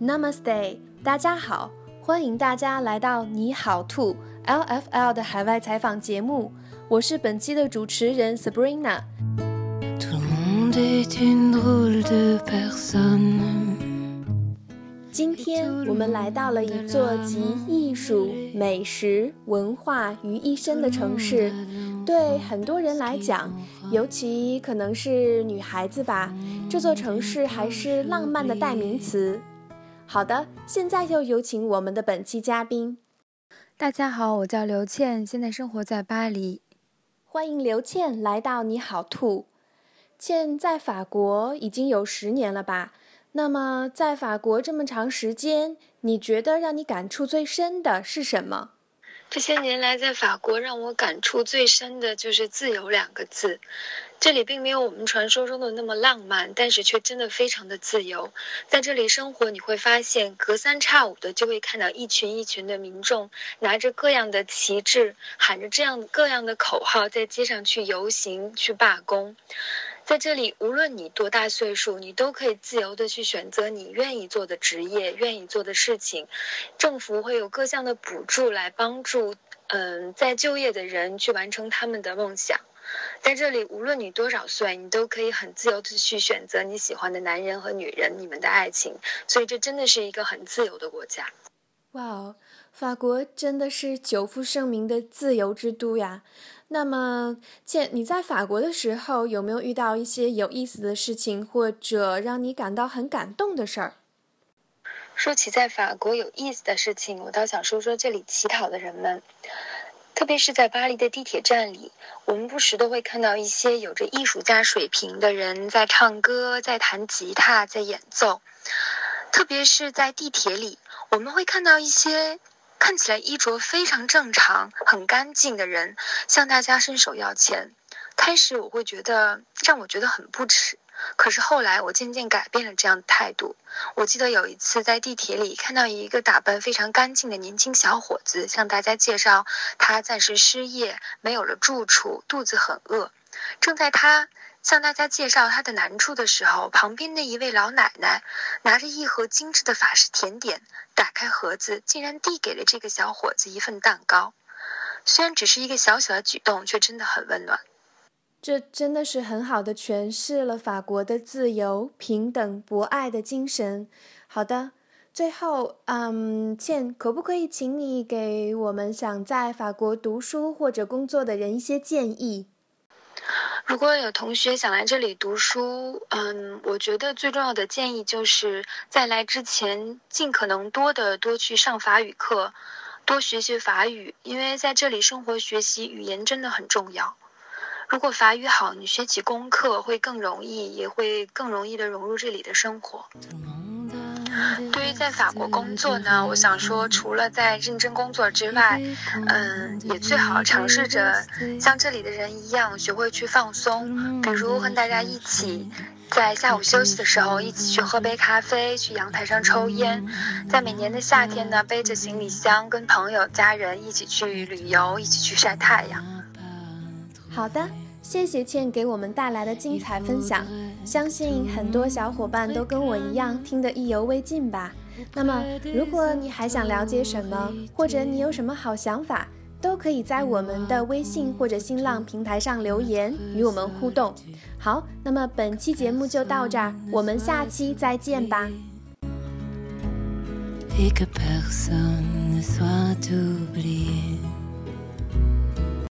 Namaste，大家好，欢迎大家来到你好兔 LFL 的海外采访节目，我是本期的主持人 Sabrina。今天我们来到了一座集艺术、美食、文化于一身的城市。对很多人来讲，尤其可能是女孩子吧，这座城市还是浪漫的代名词。好的，现在就有请我们的本期嘉宾。大家好，我叫刘倩，现在生活在巴黎。欢迎刘倩来到你好兔。倩在法国已经有十年了吧？那么，在法国这么长时间，你觉得让你感触最深的是什么？这些年来，在法国让我感触最深的就是“自由”两个字。这里并没有我们传说中的那么浪漫，但是却真的非常的自由。在这里生活，你会发现隔三差五的就会看到一群一群的民众拿着各样的旗帜，喊着这样各样的口号，在街上去游行、去罢工。在这里，无论你多大岁数，你都可以自由的去选择你愿意做的职业、愿意做的事情。政府会有各项的补助来帮助，嗯，在就业的人去完成他们的梦想。在这里，无论你多少岁，你都可以很自由的去选择你喜欢的男人和女人，你们的爱情。所以，这真的是一个很自由的国家。哇哦，法国真的是久负盛名的自由之都呀！那么，倩，你在法国的时候有没有遇到一些有意思的事情，或者让你感到很感动的事儿？说起在法国有意思的事情，我倒想说说这里乞讨的人们，特别是在巴黎的地铁站里，我们不时都会看到一些有着艺术家水平的人在唱歌、在弹吉他、在演奏。特别是在地铁里，我们会看到一些。看起来衣着非常正常、很干净的人向大家伸手要钱。开始我会觉得让我觉得很不耻，可是后来我渐渐改变了这样的态度。我记得有一次在地铁里看到一个打扮非常干净的年轻小伙子向大家介绍他暂时失业、没有了住处、肚子很饿。正在他向大家介绍他的难处的时候，旁边的一位老奶奶拿着一盒精致的法式甜点，打开盒子，竟然递给了这个小伙子一份蛋糕。虽然只是一个小小的举动，却真的很温暖。这真的是很好的诠释了法国的自由、平等、博爱的精神。好的，最后，嗯，倩，可不可以请你给我们想在法国读书或者工作的人一些建议？如果有同学想来这里读书，嗯，我觉得最重要的建议就是在来之前尽可能多的多去上法语课，多学学法语，因为在这里生活学习语言真的很重要。如果法语好，你学起功课会更容易，也会更容易的融入这里的生活。对于在法国工作呢，我想说，除了在认真工作之外，嗯，也最好尝试着像这里的人一样，学会去放松，比如和大家一起在下午休息的时候，一起去喝杯咖啡，去阳台上抽烟，在每年的夏天呢，背着行李箱，跟朋友、家人一起去旅游，一起去晒太阳。好的。谢谢倩给我们带来的精彩分享，相信很多小伙伴都跟我一样听得意犹未尽吧。那么，如果你还想了解什么，或者你有什么好想法，都可以在我们的微信或者新浪平台上留言与我们互动。好，那么本期节目就到这儿，我们下期再见吧。Et que personne ne soit oublié.